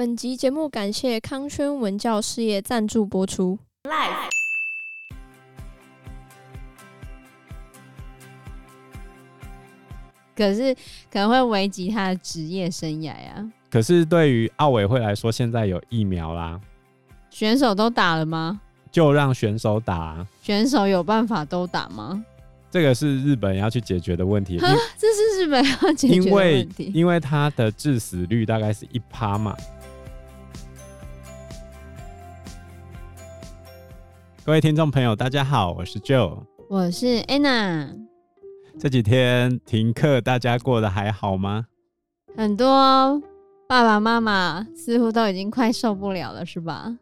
本集节目感谢康轩文教事业赞助播出。Live 可是可能会危及他的职业生涯呀。可是对于奥委会来说，现在有疫苗啦，选手都打了吗？就让选手打啊。选手有办法都打吗？这个是日本要去解决的问题。这是日本要解决的问题。因为因为它的致死率大概是一趴嘛。各位听众朋友，大家好，我是 Joe，我是 Anna。这几天停课，大家过得还好吗？很多爸爸妈妈似乎都已经快受不了了，是吧？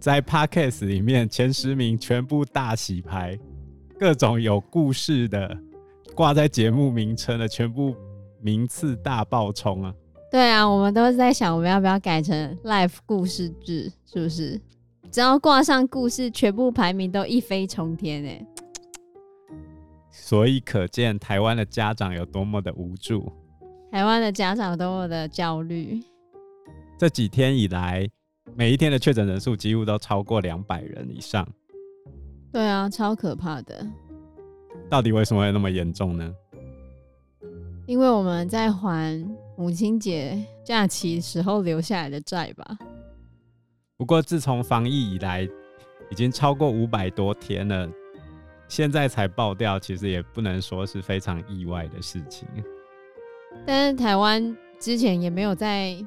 在 Podcast 里面，前十名全部大洗牌。各种有故事的挂在节目名称的，全部名次大爆冲啊！对啊，我们都是在想，我们要不要改成 Life 故事制，是不是？只要挂上故事，全部排名都一飞冲天哎！所以可见台湾的家长有多么的无助，台湾的家长有多么的焦虑。这几天以来，每一天的确诊人数几乎都超过两百人以上。对啊，超可怕的。到底为什么会那么严重呢？因为我们在还母亲节假期时候留下来的债吧。不过自从防疫以来，已经超过五百多天了，现在才爆掉，其实也不能说是非常意外的事情。但是台湾之前也没有在。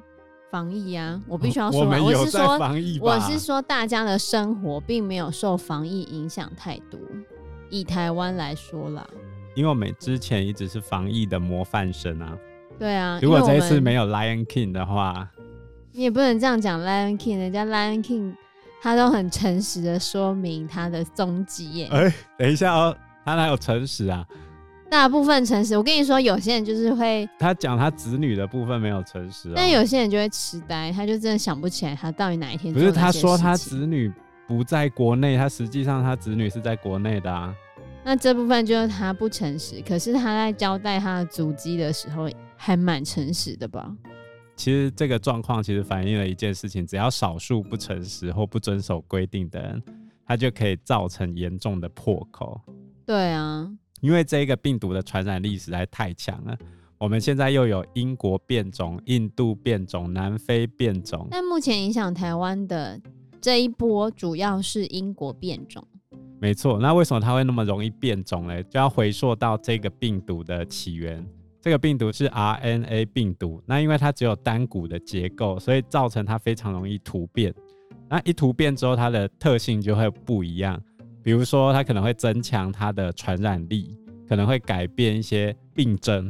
防疫啊，我必须要说，我，我是说，我是说，大家的生活并没有受防疫影响太多。以台湾来说啦，因为我们之前一直是防疫的模范生啊。对啊，如果这一次没有 Lion King 的话，你也不能这样讲 Lion King，人家 Lion King 他都很诚实的说明他的踪迹耶。哎、欸，等一下哦，他哪有诚实啊？大部分诚实，我跟你说，有些人就是会，他讲他子女的部分没有诚实，但有些人就会痴呆，他就真的想不起来他到底哪一天。不是他说他子女不在国内，他实际上他子女是在国内的啊。那这部分就是他不诚实，可是他在交代他的足迹的时候还蛮诚实的吧？其实这个状况其实反映了一件事情，只要少数不诚实或不遵守规定的人，他就可以造成严重的破口。对啊。因为这个病毒的传染力实在太强了，我们现在又有英国变种、印度变种、南非变种。但目前影响台湾的这一波主要是英国变种。没错，那为什么它会那么容易变种嘞？就要回溯到这个病毒的起源。这个病毒是 RNA 病毒，那因为它只有单股的结构，所以造成它非常容易突变。那一突变之后，它的特性就会不一样。比如说，它可能会增强它的传染力，可能会改变一些病症。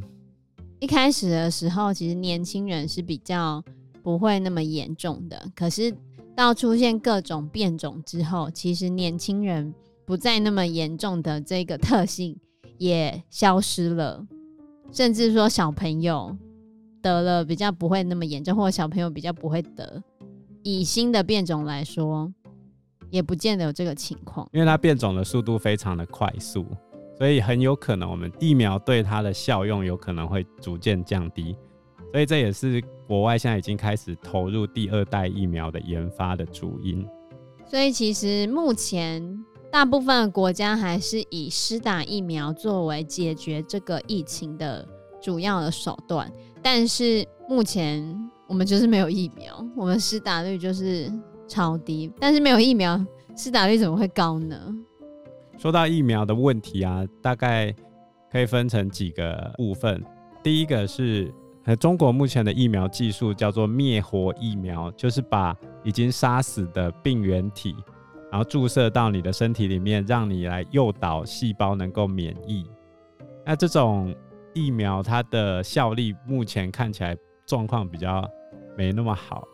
一开始的时候，其实年轻人是比较不会那么严重的。可是到出现各种变种之后，其实年轻人不再那么严重的这个特性也消失了。甚至说小朋友得了比较不会那么严重，或者小朋友比较不会得。以新的变种来说。也不见得有这个情况，因为它变种的速度非常的快速，所以很有可能我们疫苗对它的效用有可能会逐渐降低，所以这也是国外现在已经开始投入第二代疫苗的研发的主因。所以其实目前大部分国家还是以施打疫苗作为解决这个疫情的主要的手段，但是目前我们就是没有疫苗，我们施打率就是。超低，但是没有疫苗，施打率怎么会高呢？说到疫苗的问题啊，大概可以分成几个部分。第一个是，呃，中国目前的疫苗技术叫做灭活疫苗，就是把已经杀死的病原体，然后注射到你的身体里面，让你来诱导细胞能够免疫。那这种疫苗它的效力目前看起来状况比较没那么好。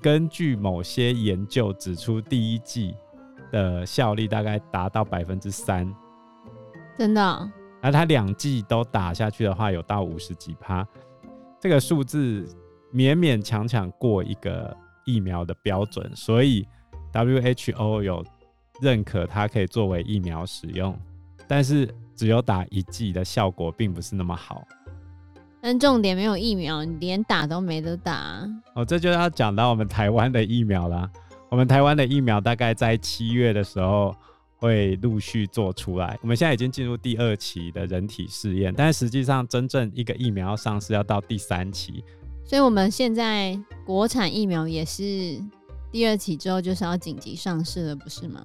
根据某些研究指出，第一剂的效力大概达到百分之三，真的哦？那它两剂都打下去的话，有到五十几趴，这个数字勉勉强强过一个疫苗的标准，所以 WHO 有认可它可以作为疫苗使用，但是只有打一剂的效果并不是那么好。但重点没有疫苗，你连打都没得打啊。哦，这就要讲到我们台湾的疫苗啦。我们台湾的疫苗大概在七月的时候会陆续做出来。我们现在已经进入第二期的人体试验，但是实际上真正一个疫苗要上市要到第三期。所以我们现在国产疫苗也是第二期之后就是要紧急上市了，不是吗？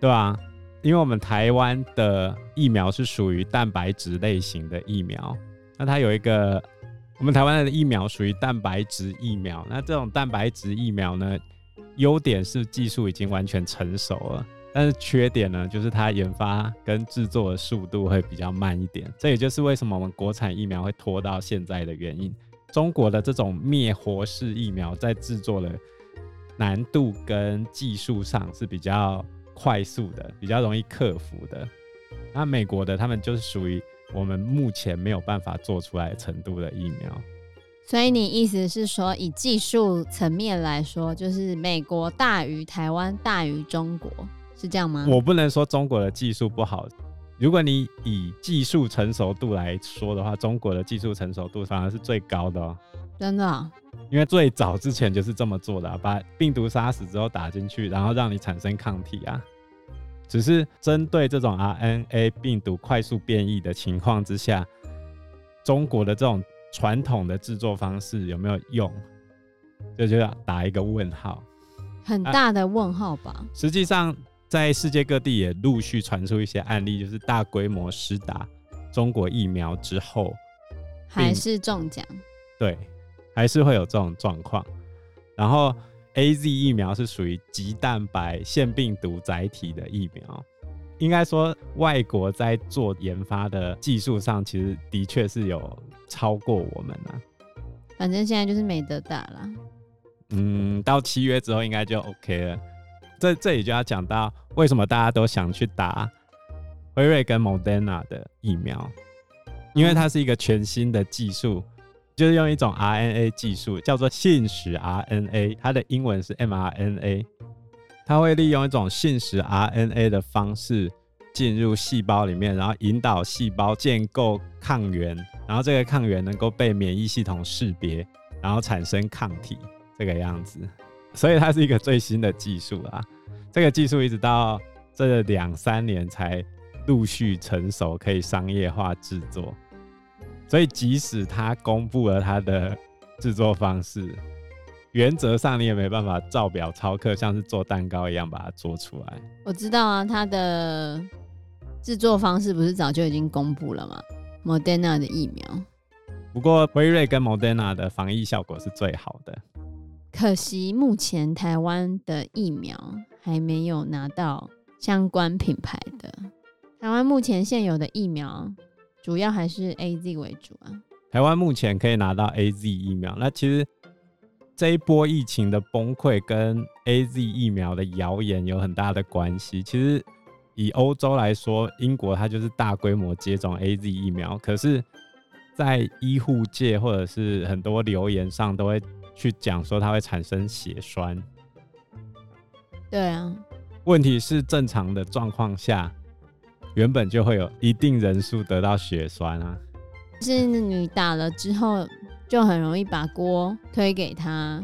对啊，因为我们台湾的疫苗是属于蛋白质类型的疫苗，那它有一个，我们台湾的疫苗属于蛋白质疫苗，那这种蛋白质疫苗呢，优点是技术已经完全成熟了，但是缺点呢，就是它研发跟制作的速度会比较慢一点，这也就是为什么我们国产疫苗会拖到现在的原因。中国的这种灭活式疫苗在制作的难度跟技术上是比较快速的，比较容易克服的。那美国的他们就是属于我们目前没有办法做出来程度的疫苗。所以你意思是说，以技术层面来说，就是美国大于台湾大于中国，是这样吗？我不能说中国的技术不好。如果你以技术成熟度来说的话，中国的技术成熟度反而是最高的哦。真的啊？因为最早之前就是这么做的啊，把病毒杀死之后打进去，然后让你产生抗体啊。只是针对这种 RNA 病毒快速变异的情况之下，中国的这种传统的制作方式有没有用？这就要打一个问号，很大的问号吧。啊，实际上。在世界各地也陆续传出一些案例，就是大规模施打中国疫苗之后，还是中奖。对，还是会有这种状况。然后 AZ 疫苗是属于棘蛋白腺病毒载体的疫苗，应该说外国在做研发的技术上，其实的确是有超过我们啊。反正现在就是没得打了。嗯，到七月之后应该就 OK 了。这这里就要讲到为什么大家都想去打辉瑞跟 Moderna 的疫苗，因为它是一个全新的技术，就是用一种 RNA 技术，叫做信使 RNA，它的英文是 mRNA，它会利用一种信使 RNA 的方式进入细胞里面，然后引导细胞建构抗原，然后这个抗原能够被免疫系统识别，然后产生抗体，这个样子。所以它是一个最新的技术啊，这个技术一直到这两三年才陆续成熟，可以商业化制作。所以即使他公布了他的制作方式，原则上你也没办法照表抄课，像是做蛋糕一样把它做出来。我知道啊，他的制作方式不是早就已经公布了吗？Moderna 的疫苗。不过辉瑞跟 Moderna 的防疫效果是最好的。可惜目前台湾的疫苗还没有拿到相关品牌的。台湾目前现有的疫苗主要还是 AZ 为主啊。台湾目前可以拿到 AZ 疫苗，那其实这一波疫情的崩溃跟 AZ 疫苗的谣言有很大的关系。其实以欧洲来说，英国它就是大规模接种 AZ 疫苗，可是，在医护界或者是很多留言上都会。去讲说它会产生血栓，对啊，问题是正常的状况下，原本就会有一定人数得到血栓啊。是你打了之后，就很容易把锅推给他。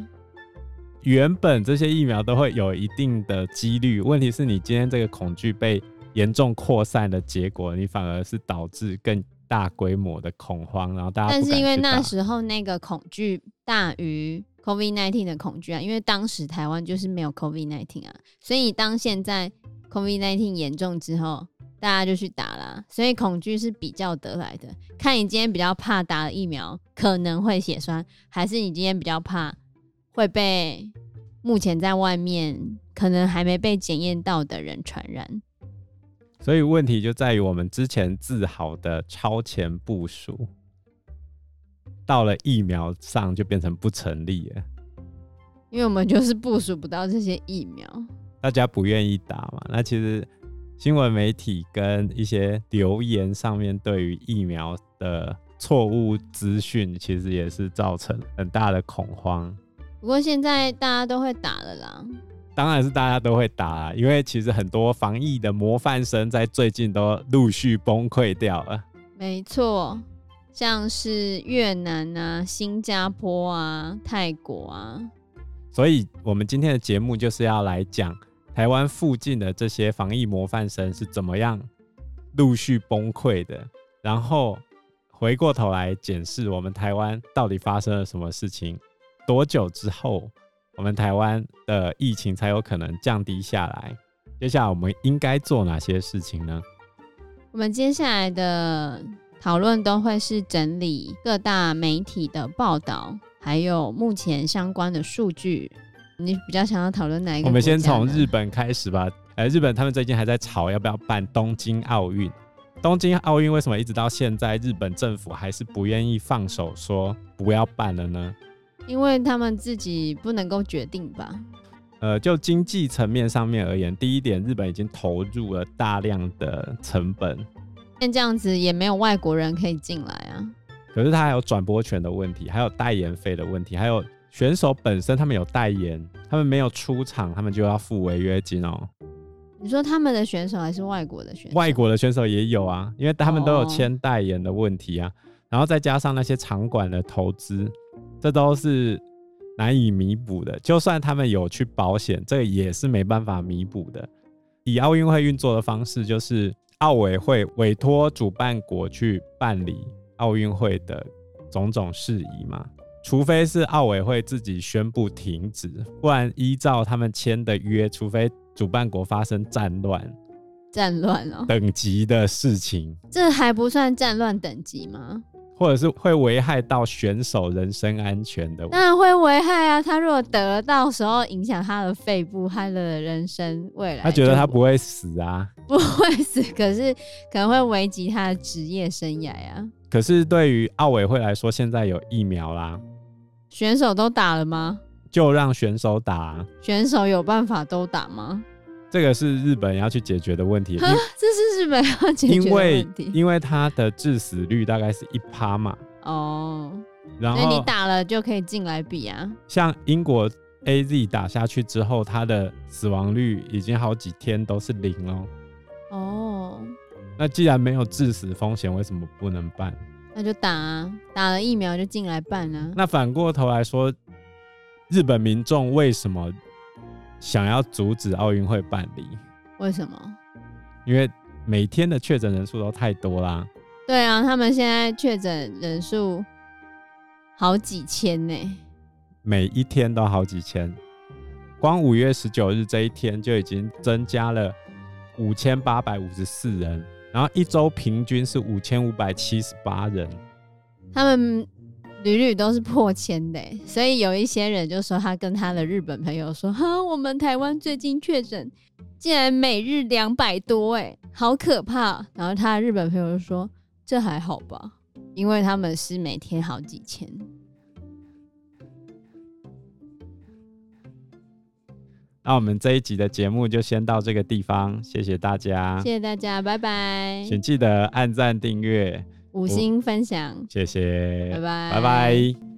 原本这些疫苗都会有一定的几率，问题是你今天这个恐惧被严重扩散的结果，你反而是导致更大规模的恐慌，然后大家。但是因为那时候那个恐惧大于 COVID-19 的恐惧啊，因为当时台湾就是没有 COVID-19 啊，所以当现在 COVID-19 严重之后，大家就去打了，所以恐惧是比较得来的。看你今天比较怕打了疫苗可能会血栓，还是你今天比较怕会被目前在外面可能还没被检验到的人传染。所以问题就在于我们之前自豪的超前部署，到了疫苗上就变成不成立了。因为我们就是部署不到这些疫苗，大家不愿意打嘛。那其实新闻媒体跟一些留言上面对于疫苗的错误资讯，其实也是造成很大的恐慌。不过现在大家都会打了啦。当然是大家都会打啊，因为其实很多防疫的模范生在最近都陆续崩溃掉了。没错，像是越南啊、新加坡啊、泰国啊。所以，我们今天的节目就是要来讲台湾附近的这些防疫模范生是怎么样陆续崩溃的，然后回过头来检视我们台湾到底发生了什么事情，多久之后我们台湾的疫情才有可能降低下来？接下来我们应该做哪些事情呢？我们接下来的讨论都会是整理各大媒体的报道，还有目前相关的数据。你比较想要讨论哪一个？我们先从日本开始吧。呃，日本他们最近还在吵要不要办东京奥运。东京奥运为什么一直到现在日本政府还是不愿意放手说不要办了呢？因为他们自己不能够决定吧。呃，就经济层面上面而言，第一点，日本已经投入了大量的成本，那这样子也没有外国人可以进来啊。可是他还有转播权的问题，还有代言费的问题，还有选手本身他们有代言，他们没有出场，他们就要付违约金哦。你说他们的选手还是外国的选手？外国的选手也有啊，因为他们都有签代言的问题啊，哦、然后再加上那些场馆的投资，这都是。难以弥补的，就算他们有去保险，这个也是没办法弥补的。以奥运会运作的方式，就是奥委会委托主办国去办理奥运会的种种事宜嘛。除非是奥委会自己宣布停止，不然依照他们签的约，除非主办国发生战乱、战乱哦等级的事情，这还不算战乱等级吗？或者是会危害到选手人身安全的，当然会危害啊！他如果得到时候影响他的肺部，他的人生未来，他觉得他不会死啊，不会死，可是可能会危及他的职业生涯啊。可是对于奥委会来说，现在有疫苗啦，选手都打了吗？就让选手打啊，选手有办法都打吗？这个是日本要去解决的问题。这是日本要解决的问题。因为因为它的致死率大概是一趴嘛。哦。然后你打了就可以进来比啊。像英国 AZ 打下去之后，它的死亡率已经好几天都是零哦。哦。那既然没有致死风险，为什么不能办？那就打啊，打了疫苗就进来办啊。那反过头来说，日本民众为什么？想要阻止奥运会办理？为什么？因为每天的确诊人数都太多啦。对啊，他们现在确诊人数好几千呢，每一天都好几千。光五月十九日这一天就已经增加了五千八百五十四人，然后一周平均是五千五百七十八人。他们。屡屡都是破千的，所以有一些人就说他跟他的日本朋友说：“哈，我们台湾最近确诊竟然每日两百多，哎，好可怕。”然后他的日本朋友就说：“这还好吧，因为他们是每天好几千。”那我们这一集的节目就先到这个地方，谢谢大家，谢谢大家，拜拜，请记得按赞订阅。五星分享，谢谢，拜拜，拜拜。